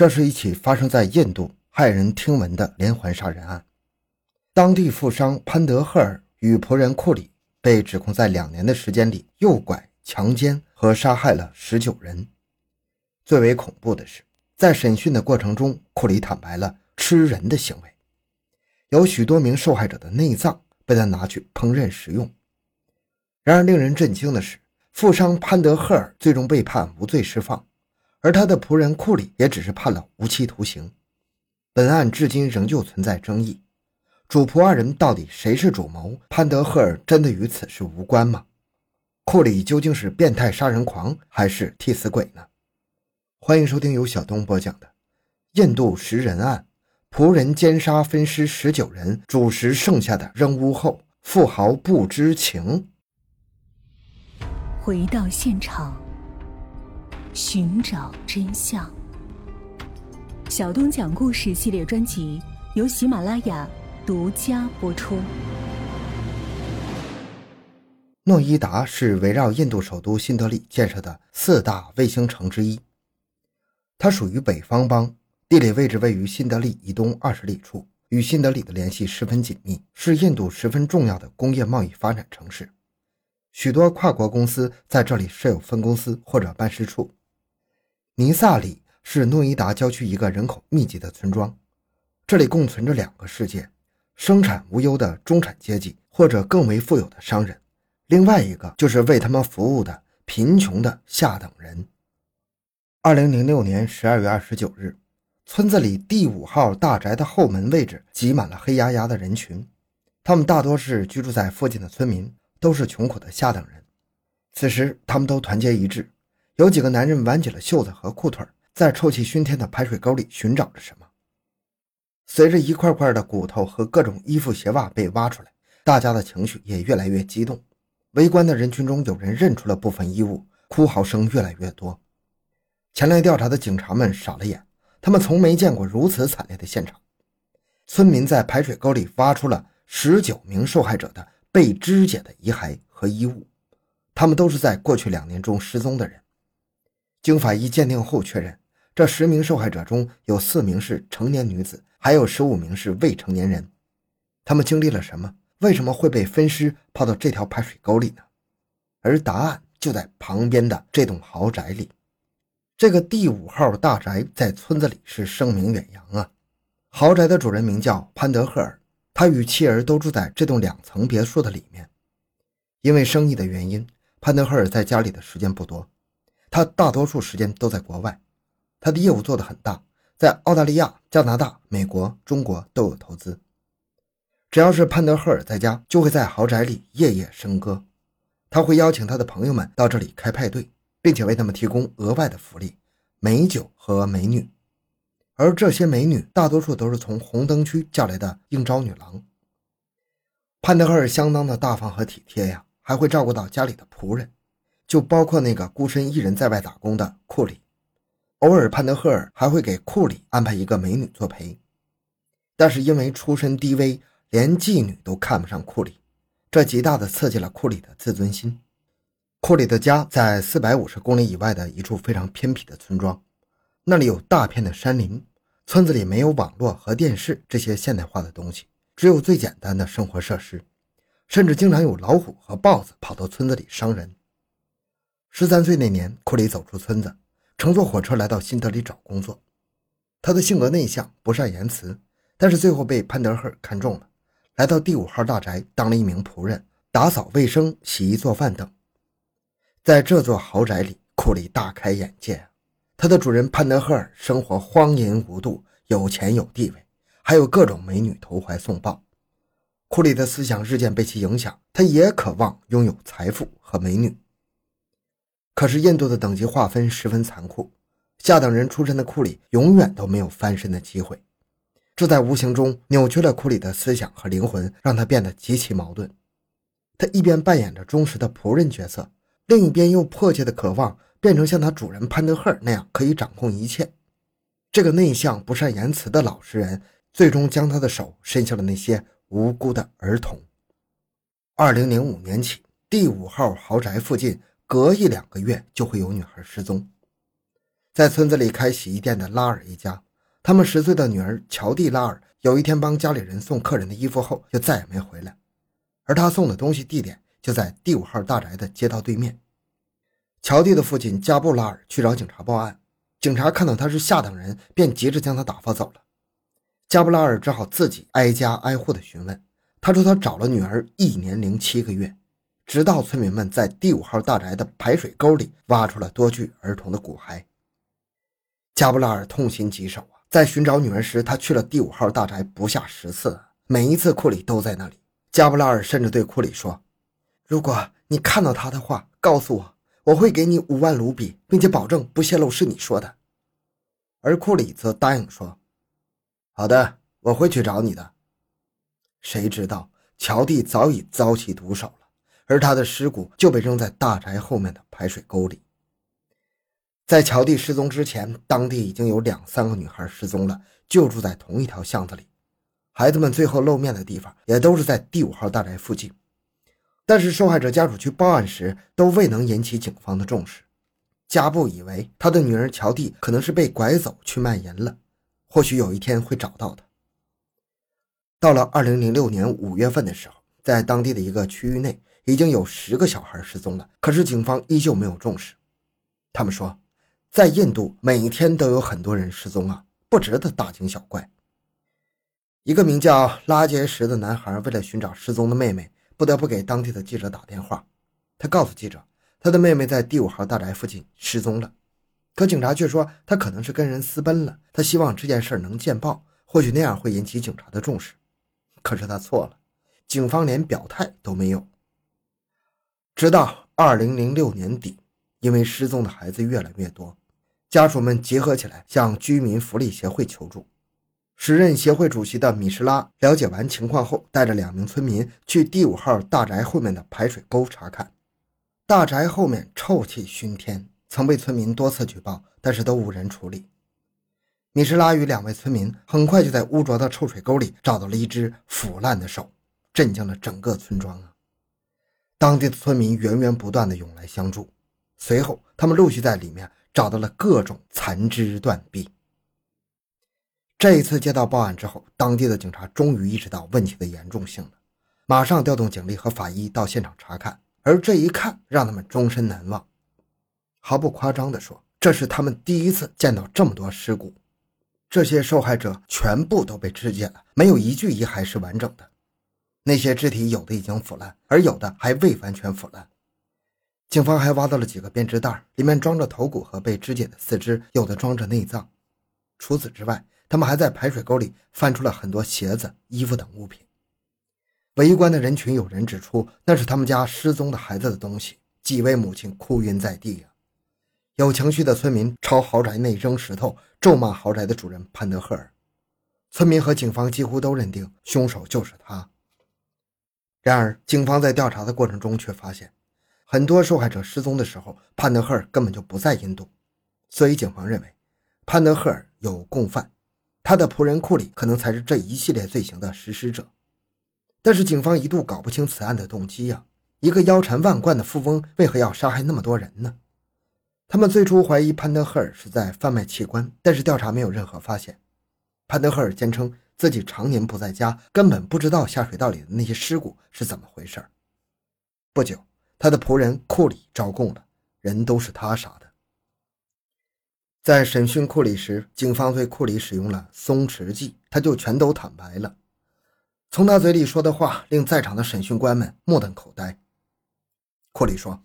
这是一起发生在印度、骇人听闻的连环杀人案。当地富商潘德赫尔与仆人库里被指控在两年的时间里诱拐、强奸和杀害了十九人。最为恐怖的是，在审讯的过程中，库里坦白了吃人的行为，有许多名受害者的内脏被他拿去烹饪食用。然而，令人震惊的是，富商潘德赫尔最终被判无罪释放，而他的仆人库里也只是判了无期徒刑。本案至今仍旧存在争议，主仆二人到底谁是主谋？潘德赫尔真的与此事无关吗？库里究竟是变态杀人狂还是替死鬼呢？欢迎收听由小东播讲的《印度食人案》，仆人奸杀分尸十九人，主食剩下的扔屋后，富豪不知情。回到现场，寻找真相。小东讲故事系列专辑由喜马拉雅独家播出。诺伊达是围绕印度首都新德里建设的四大卫星城之一，它属于北方邦，地理位置位于新德里以东二十里处，与新德里的联系十分紧密，是印度十分重要的工业贸易发展城市。许多跨国公司在这里设有分公司或者办事处。尼萨里是诺伊达郊区一个人口密集的村庄，这里共存着两个世界：生产无忧的中产阶级或者更为富有的商人，另外一个就是为他们服务的贫穷的下等人。二零零六年十二月二十九日，村子里第五号大宅的后门位置挤满了黑压压的人群，他们大多是居住在附近的村民。都是穷苦的下等人。此时，他们都团结一致。有几个男人挽起了袖子和裤腿，在臭气熏天的排水沟里寻找着什么。随着一块块的骨头和各种衣服鞋袜被挖出来，大家的情绪也越来越激动。围观的人群中，有人认出了部分衣物，哭嚎声越来越多。前来调查的警察们傻了眼，他们从没见过如此惨烈的现场。村民在排水沟里挖出了十九名受害者的。被肢解的遗骸和衣物，他们都是在过去两年中失踪的人。经法医鉴定后确认，这十名受害者中有四名是成年女子，还有十五名是未成年人。他们经历了什么？为什么会被分尸抛到这条排水沟里呢？而答案就在旁边的这栋豪宅里。这个第五号大宅在村子里是声名远扬啊！豪宅的主人名叫潘德赫尔。他与妻儿都住在这栋两层别墅的里面。因为生意的原因，潘德赫尔在家里的时间不多，他大多数时间都在国外。他的业务做得很大，在澳大利亚、加拿大、美国、中国都有投资。只要是潘德赫尔在家，就会在豪宅里夜夜笙歌。他会邀请他的朋友们到这里开派对，并且为他们提供额外的福利：美酒和美女。而这些美女大多数都是从红灯区叫来的应招女郎。潘德赫尔相当的大方和体贴呀，还会照顾到家里的仆人，就包括那个孤身一人在外打工的库里。偶尔，潘德赫尔还会给库里安排一个美女作陪。但是因为出身低微，连妓女都看不上库里，这极大的刺激了库里的自尊心。库里的家在四百五十公里以外的一处非常偏僻的村庄，那里有大片的山林。村子里没有网络和电视这些现代化的东西，只有最简单的生活设施，甚至经常有老虎和豹子跑到村子里伤人。十三岁那年，库里走出村子，乘坐火车来到新德里找工作。他的性格内向，不善言辞，但是最后被潘德赫看中了，来到第五号大宅当了一名仆人，打扫卫生、洗衣做饭等。在这座豪宅里，库里大开眼界。他的主人潘德赫生活荒淫无度，有钱有地位，还有各种美女投怀送抱。库里的思想日渐被其影响，他也渴望拥有财富和美女。可是印度的等级划分十分残酷，下等人出身的库里永远都没有翻身的机会，这在无形中扭曲了库里的思想和灵魂，让他变得极其矛盾。他一边扮演着忠实的仆人角色，另一边又迫切的渴望。变成像他主人潘德赫那样可以掌控一切，这个内向不善言辞的老实人，最终将他的手伸向了那些无辜的儿童。二零零五年起，第五号豪宅附近隔一两个月就会有女孩失踪。在村子里开洗衣店的拉尔一家，他们十岁的女儿乔蒂拉尔有一天帮家里人送客人的衣服后，就再也没回来。而他送的东西地点就在第五号大宅的街道对面。乔蒂的父亲加布拉尔去找警察报案，警察看到他是下等人，便急着将他打发走了。加布拉尔只好自己挨家挨户的询问。他说他找了女儿一年零七个月，直到村民们在第五号大宅的排水沟里挖出了多具儿童的骨骸。加布拉尔痛心疾首啊！在寻找女儿时，他去了第五号大宅不下十次，每一次库里都在那里。加布拉尔甚至对库里说：“如果你看到他的话，告诉我，我会给你五万卢比，并且保证不泄露是你说的。”而库里则答应说。好的，我会去找你的。谁知道乔蒂早已遭其毒手了，而他的尸骨就被扔在大宅后面的排水沟里。在乔蒂失踪之前，当地已经有两三个女孩失踪了，就住在同一条巷子里。孩子们最后露面的地方也都是在第五号大宅附近。但是受害者家属去报案时，都未能引起警方的重视。加布以为他的女儿乔蒂可能是被拐走去卖淫了。或许有一天会找到他。到了二零零六年五月份的时候，在当地的一个区域内，已经有十个小孩失踪了，可是警方依旧没有重视。他们说，在印度每天都有很多人失踪啊，不值得大惊小怪。一个名叫拉杰什的男孩为了寻找失踪的妹妹，不得不给当地的记者打电话。他告诉记者，他的妹妹在第五号大宅附近失踪了。可警察却说他可能是跟人私奔了，他希望这件事能见报，或许那样会引起警察的重视。可是他错了，警方连表态都没有。直到二零零六年底，因为失踪的孩子越来越多，家属们结合起来向居民福利协会求助。时任协会主席的米什拉了解完情况后，带着两名村民去第五号大宅后面的排水沟查看，大宅后面臭气熏天。曾被村民多次举报，但是都无人处理。米什拉与两位村民很快就在污浊的臭水沟里找到了一只腐烂的手，震惊了整个村庄啊！当地的村民源源不断的涌来相助，随后他们陆续在里面找到了各种残肢断臂。这一次接到报案之后，当地的警察终于意识到问题的严重性了，马上调动警力和法医到现场查看，而这一看让他们终身难忘。毫不夸张地说，这是他们第一次见到这么多尸骨。这些受害者全部都被肢解了，没有一具遗骸是完整的。那些肢体有的已经腐烂，而有的还未完全腐烂。警方还挖到了几个编织袋，里面装着头骨和被肢解的四肢，有的装着内脏。除此之外，他们还在排水沟里翻出了很多鞋子、衣服等物品。围观的人群有人指出，那是他们家失踪的孩子的东西。几位母亲哭晕在地啊。有情绪的村民朝豪宅内扔石头，咒骂豪宅的主人潘德赫尔。村民和警方几乎都认定凶手就是他。然而，警方在调查的过程中却发现，很多受害者失踪的时候，潘德赫尔根本就不在印度。所以，警方认为潘德赫尔有共犯，他的仆人库里可能才是这一系列罪行的实施者。但是，警方一度搞不清此案的动机呀！一个腰缠万贯的富翁为何要杀害那么多人呢？他们最初怀疑潘德赫尔是在贩卖器官，但是调查没有任何发现。潘德赫尔坚称自己常年不在家，根本不知道下水道里的那些尸骨是怎么回事。不久，他的仆人库里招供了，人都是他杀的。在审讯库里时，警方对库里使用了松弛剂，他就全都坦白了。从他嘴里说的话，令在场的审讯官们目瞪口呆。库里说。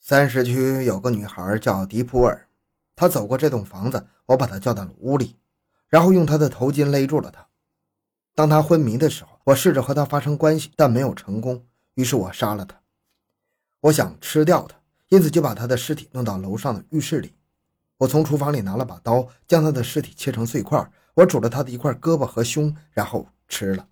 三十区有个女孩叫迪普尔，她走过这栋房子，我把她叫到了屋里，然后用他的头巾勒住了他。当他昏迷的时候，我试着和他发生关系，但没有成功，于是我杀了他。我想吃掉他，因此就把他的尸体弄到楼上的浴室里。我从厨房里拿了把刀，将他的尸体切成碎块。我煮了他的一块胳膊和胸，然后吃了。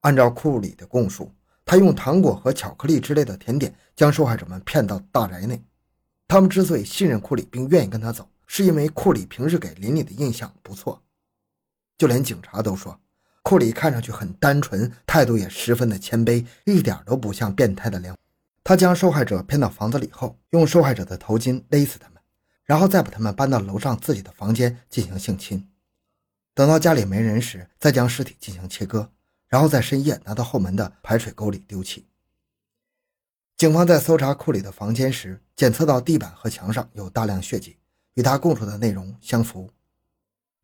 按照库里的供述。他用糖果和巧克力之类的甜点将受害者们骗到大宅内。他们之所以信任库里并愿意跟他走，是因为库里平时给邻里的印象不错。就连警察都说，库里看上去很单纯，态度也十分的谦卑，一点都不像变态的良。他将受害者骗到房子里后，用受害者的头巾勒死他们，然后再把他们搬到楼上自己的房间进行性侵。等到家里没人时，再将尸体进行切割，然后在深夜拿到后门的排水沟里丢弃。警方在搜查库里的房间时，检测到地板和墙上有大量血迹，与他供述的内容相符。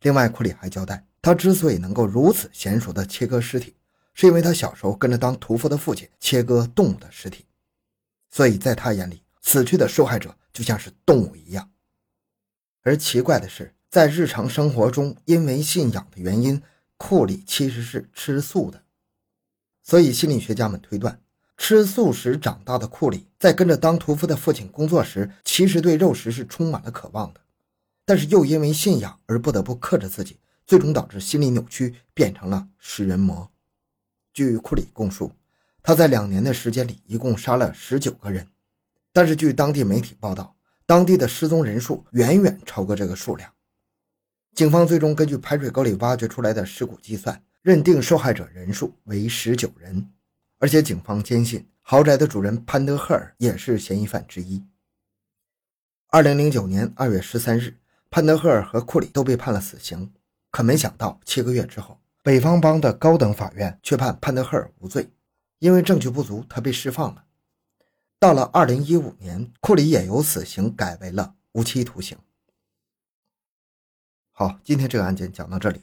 另外，库里还交代，他之所以能够如此娴熟地切割尸体，是因为他小时候跟着当屠夫的父亲切割动物的尸体，所以在他眼里，死去的受害者就像是动物一样。而奇怪的是。在日常生活中，因为信仰的原因，库里其实是吃素的。所以心理学家们推断，吃素食长大的库里，在跟着当屠夫的父亲工作时，其实对肉食是充满了渴望的，但是又因为信仰而不得不克制自己，最终导致心理扭曲，变成了食人魔。据库里供述，他在两年的时间里，一共杀了十九个人，但是据当地媒体报道，当地的失踪人数远远超过这个数量。警方最终根据排水沟里挖掘出来的尸骨计算，认定受害者人数为十九人，而且警方坚信豪宅的主人潘德赫尔也是嫌疑犯之一。二零零九年二月十三日，潘德赫尔和库里都被判了死刑，可没想到七个月之后，北方邦的高等法院却判潘德赫尔无罪，因为证据不足，他被释放了。到了二零一五年，库里也由死刑改为了无期徒刑。好，今天这个案件讲到这里。